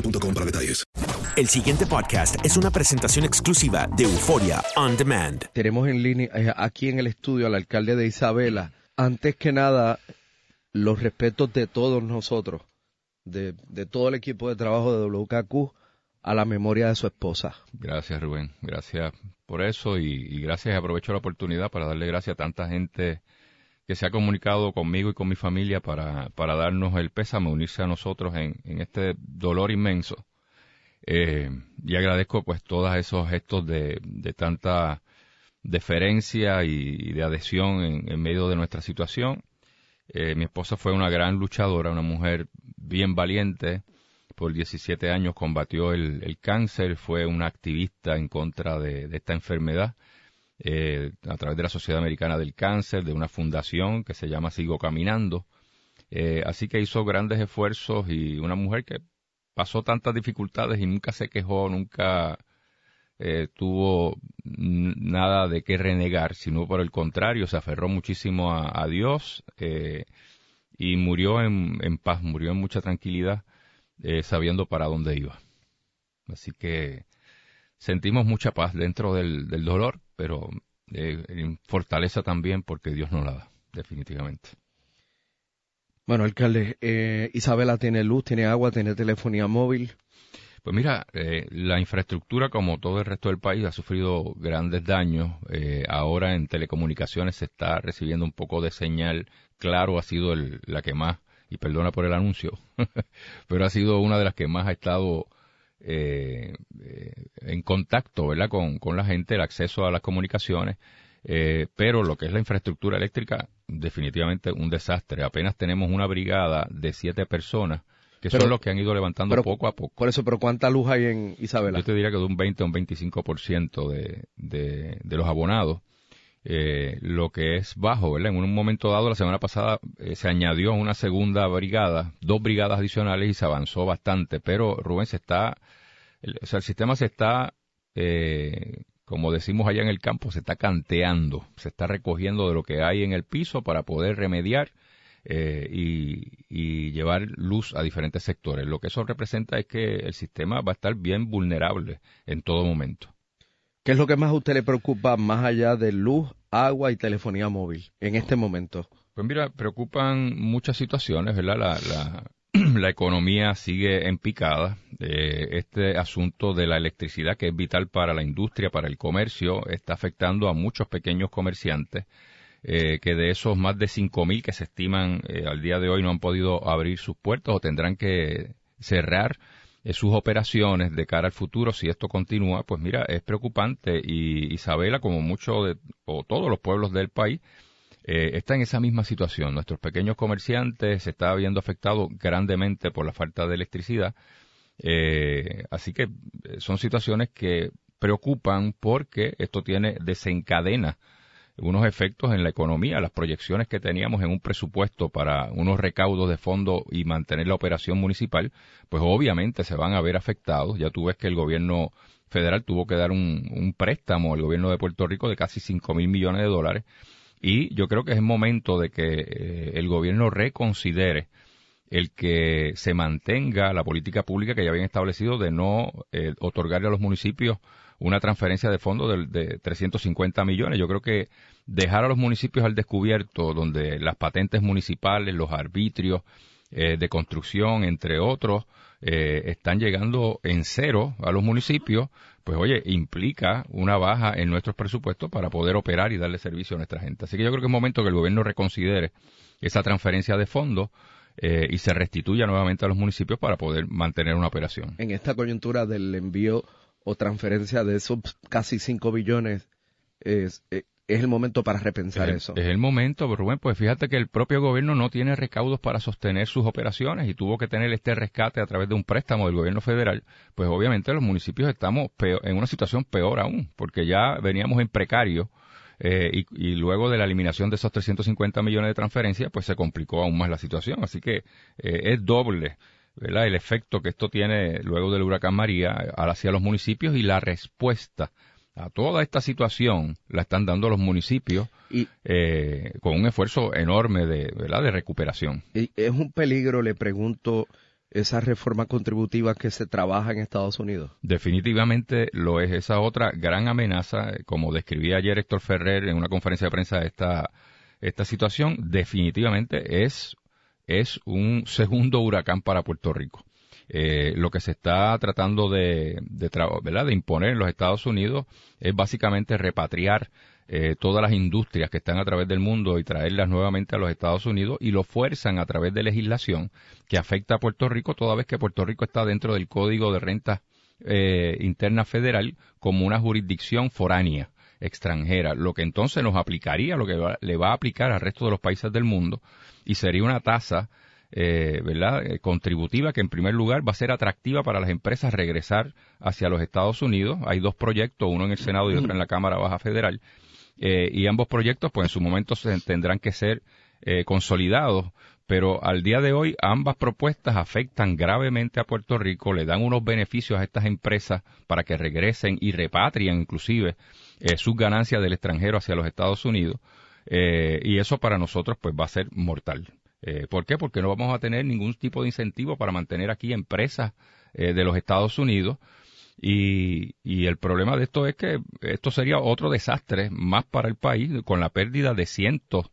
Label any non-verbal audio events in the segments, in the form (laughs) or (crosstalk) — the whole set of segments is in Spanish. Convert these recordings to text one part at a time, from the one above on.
boostmobile.com para detalles. El siguiente podcast es una presentación exclusiva de Euforia On Demand. Tenemos en línea eh, aquí en el estudio al alcalde de Isabela. Antes que nada, los respetos de todos nosotros, de, de todo el equipo de trabajo de WKQ, a la memoria de su esposa. Gracias, Rubén. Gracias por eso y, y gracias. Aprovecho la oportunidad para darle gracias a tanta gente que se ha comunicado conmigo y con mi familia para, para darnos el pésame, unirse a nosotros en, en este dolor inmenso. Eh, y agradezco pues todos esos gestos de, de tanta deferencia y, de adhesión en, en, medio de nuestra situación. Eh, mi esposa fue una gran luchadora, una mujer bien valiente. Por 17 años combatió el, el cáncer, fue una activista en contra de esta enfermedad. Eh, a través de la Sociedad Americana del Cáncer, de una fundación que se llama Sigo Caminando. Eh, así que hizo grandes esfuerzos y una mujer que pasó tantas dificultades y nunca se quejó, nunca eh, tuvo nada de qué renegar, sino por el contrario, se aferró muchísimo a, Dios eh, y murió en, paz, murió en mucha tranquilidad, sabiendo para dónde iba. Así que sentimos mucha paz dentro del, del dolor, pero en fortaleza también porque Dios nos la da, definitivamente. Bueno, alcalde, eh, Isabela tiene luz, tiene agua, tiene telefonía móvil. Pues mira, eh, la infraestructura, como todo el resto del país, ha sufrido grandes daños. Eh, ahora en telecomunicaciones se está recibiendo un poco de señal. Claro, ha sido el, la que más, y perdona por el anuncio, (laughs) pero ha sido una de las que más ha estado eh, en contacto, ¿verdad? Con, con la gente, el acceso a las comunicaciones. Eh, pero lo que es la infraestructura eléctrica, definitivamente un desastre. Apenas tenemos una brigada de siete personas que Pero- son los que han ido levantando pero- poco a poco. Por eso, pero ¿cuánta luz hay en Isabela? Yo te diría que de un 20 a un 25% de, de, de los abonados, eh, lo que es bajo, ¿verdad? En un momento dado, la semana pasada, eh, se añadió una segunda brigada, dos brigadas adicionales y se avanzó bastante, pero Rubén se está, el, o sea, el sistema se está, eh, como decimos allá en el campo, se está canteando, se está recogiendo de lo que hay en el piso para poder remediar eh, y, y llevar luz a diferentes sectores. Lo que eso representa es que el sistema va a estar bien vulnerable en todo momento. ¿Qué es lo que más a usted le preocupa más allá de luz, agua y telefonía móvil en este momento? Pues mira, preocupan muchas situaciones, ¿verdad? La, la, (clears throat) la economía sigue en picada. Eh, este asunto de la electricidad, que es vital para la industria, para el comercio, está afectando a muchos pequeños comerciantes, eh, que de esos más de 5.000 que se estiman eh, al día de hoy no han podido abrir sus puertos o tendrán que cerrar eh, sus operaciones de cara al futuro si esto continúa, pues mira, es preocupante y Isabela, como muchos o todos los pueblos del país, eh, está en esa misma situación. Nuestros pequeños comerciantes se están viendo afectados grandemente por la falta de electricidad. Eh, así que eh, son situaciones que preocupan porque esto tiene desencadena unos efectos en la economía, las proyecciones que teníamos en un presupuesto para unos recaudos de fondo y mantener la operación municipal, pues obviamente se van a ver afectados. Ya tú ves que el gobierno federal tuvo que dar un, préstamo al gobierno de Puerto Rico de casi 5 mil millones de dólares y yo creo que es el momento de que eh, el gobierno reconsidere el que se mantenga la política pública que ya habían establecido de no eh, otorgarle a los municipios una transferencia de fondos de, de 350 millones. Yo creo que dejar a los municipios al descubierto, donde las patentes municipales, los arbitrios eh, de construcción, entre otros, eh, están llegando en cero a los municipios, pues oye, implica una baja en nuestros presupuestos para poder operar y darle servicio a nuestra gente. Así que yo creo que es momento que el gobierno reconsidere esa transferencia de fondos eh, y se restituya nuevamente a los municipios para poder mantener una operación. En esta coyuntura del envío o transferencia de esos casi 5 billones, es, eh, es, el momento para repensar eso. Es el momento, Rubén, pues fíjate que el propio gobierno no tiene recaudos para sostener sus operaciones y tuvo que tener este rescate a través de un préstamo del gobierno federal, pues obviamente los municipios estamos en una situación peor aún, porque ya veníamos en precario eh, y, luego de la eliminación de esos 350 millones de transferencias, pues se complicó aún más la situación. Así que eh, es doble el efecto que esto tiene luego del huracán María hacia los municipios y la respuesta a toda esta situación la están dando los municipios y, eh, con un esfuerzo enorme de, ¿verdad? de recuperación. Y es un peligro, le pregunto, esa reforma contributiva que se trabaja en Estados Unidos. Definitivamente lo es. Esa otra gran amenaza, como describía ayer Héctor Ferrer en una conferencia de prensa, esta, esta situación definitivamente es es un segundo huracán para Puerto Rico. Eh, lo que se está tratando de, de, de imponer en los Estados Unidos es básicamente repatriar eh, todas las industrias que están a través del mundo y traerlas nuevamente a los Estados Unidos y lo fuerzan a través de legislación que afecta a Puerto Rico toda vez que Puerto Rico está dentro del Código de Renta eh, Interna Federal como una jurisdicción foránea extranjera, lo que entonces nos aplicaría, lo que le va a aplicar al resto de los países del mundo y sería una tasa eh, ¿verdad? Eh, contributiva que en primer lugar va a ser atractiva para las empresas regresar hacia los Estados Unidos. Hay dos proyectos, uno en el Senado y otro en la Cámara Baja Federal. Eh, y ambos proyectos, pues en su momento se tendrán que ser eh, consolidados, pero al día de hoy ambas propuestas afectan gravemente a Puerto Rico, le dan unos beneficios a estas empresas para que regresen y repatrien inclusive sus ganancias del extranjero hacia los Estados Unidos. Y eso para nosotros pues va a ser mortal. Eh, ¿Por qué? Porque no vamos a tener ningún tipo de incentivo para mantener aquí empresas eh, de los Estados Unidos. Y, y, el problema de esto es que esto sería otro desastre más para el país con la pérdida de cientos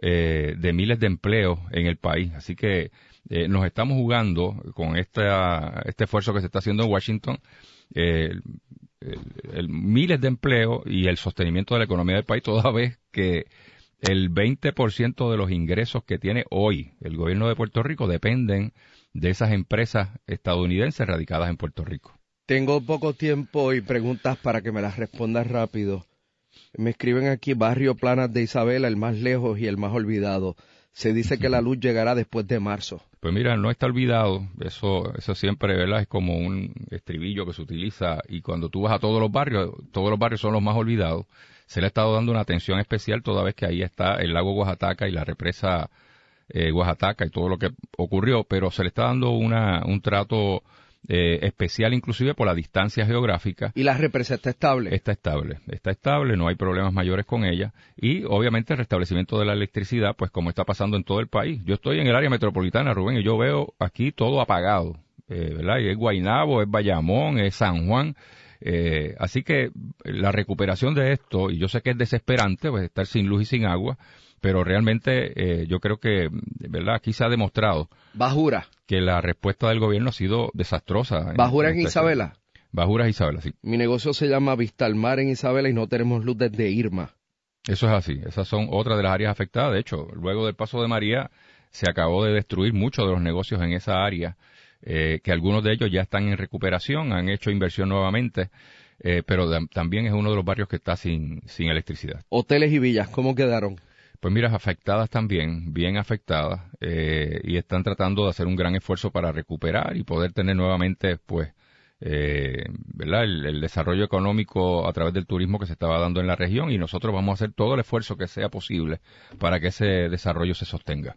de miles de empleos en el país. Así que nos estamos jugando con esta, este esfuerzo que se está haciendo en Washington. el, miles de empleos y el sostenimiento de la economía del país toda vez que el 20% de los ingresos que tiene hoy el gobierno de Puerto Rico dependen de esas empresas estadounidenses radicadas en Puerto Rico. Tengo poco tiempo y preguntas para que me las respondas rápido. Me escriben aquí Barrio Planas de Isabela, el más lejos y el más olvidado. Se dice que la luz llegará después de marzo. Pues mira, no está olvidado. Eso, eso siempre, ¿verdad? Es como un estribillo que se utiliza y cuando tú vas a todos los barrios, todos los barrios son los más olvidados se le ha estado dando una atención especial toda vez que ahí está el lago Oaxaca y la represa eh, Oaxaca y todo lo que ocurrió, pero se le está dando una, un trato eh, especial inclusive por la distancia geográfica. ¿Y la represa está estable? Está estable, está estable, no hay problemas mayores con ella y obviamente el restablecimiento de la electricidad, pues como está pasando en todo el país. Yo estoy en el área metropolitana, Rubén, y yo veo aquí todo apagado, eh, ¿verdad? Y es Guainabo, es Bayamón, es San Juan, eh, así que la recuperación de esto, y yo sé que es desesperante, pues estar sin luz y sin agua, pero realmente eh, yo creo que, ¿verdad? Aquí se ha demostrado. Bajura. Que la respuesta del gobierno ha sido desastrosa. Bajura en, Isabela. Bajura en Isabela, sí. Mi negocio se llama Vistalmar en Isabela y no tenemos luz desde Irma. Eso es así. Esas son otras de las áreas afectadas. De hecho, luego del paso de María, se acabó de destruir muchos de los negocios en esa área eh, que algunos de ellos ya están en recuperación, han hecho inversión nuevamente, eh, pero también es uno de los barrios que está sin, sin electricidad. Hoteles y villas, ¿cómo quedaron? Pues mira, afectadas también, bien afectadas, eh, y están tratando de hacer un gran esfuerzo para recuperar y poder tener nuevamente, pues, eh, ¿verdad? El, desarrollo económico a través del turismo que se estaba dando en la región y nosotros vamos a hacer todo el esfuerzo que sea posible para que ese desarrollo se sostenga.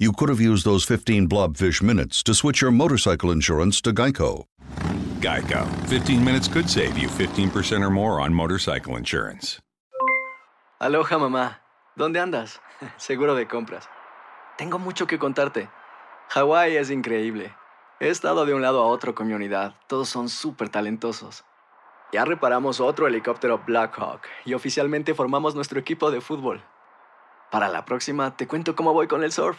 you could have used those 15 blobfish minutes to switch your motorcycle insurance to Geico. Geico. 15 minutes could save you 15% or more on motorcycle insurance. Aloha, mamá. ¿Dónde andas? (laughs) Seguro de compras. Tengo mucho que contarte. Hawái es increíble. He estado de un lado a otro con mi unidad. Todos son súper talentosos. Ya reparamos otro helicóptero Blackhawk y oficialmente formamos nuestro equipo de fútbol. Para la próxima te cuento cómo voy con el surf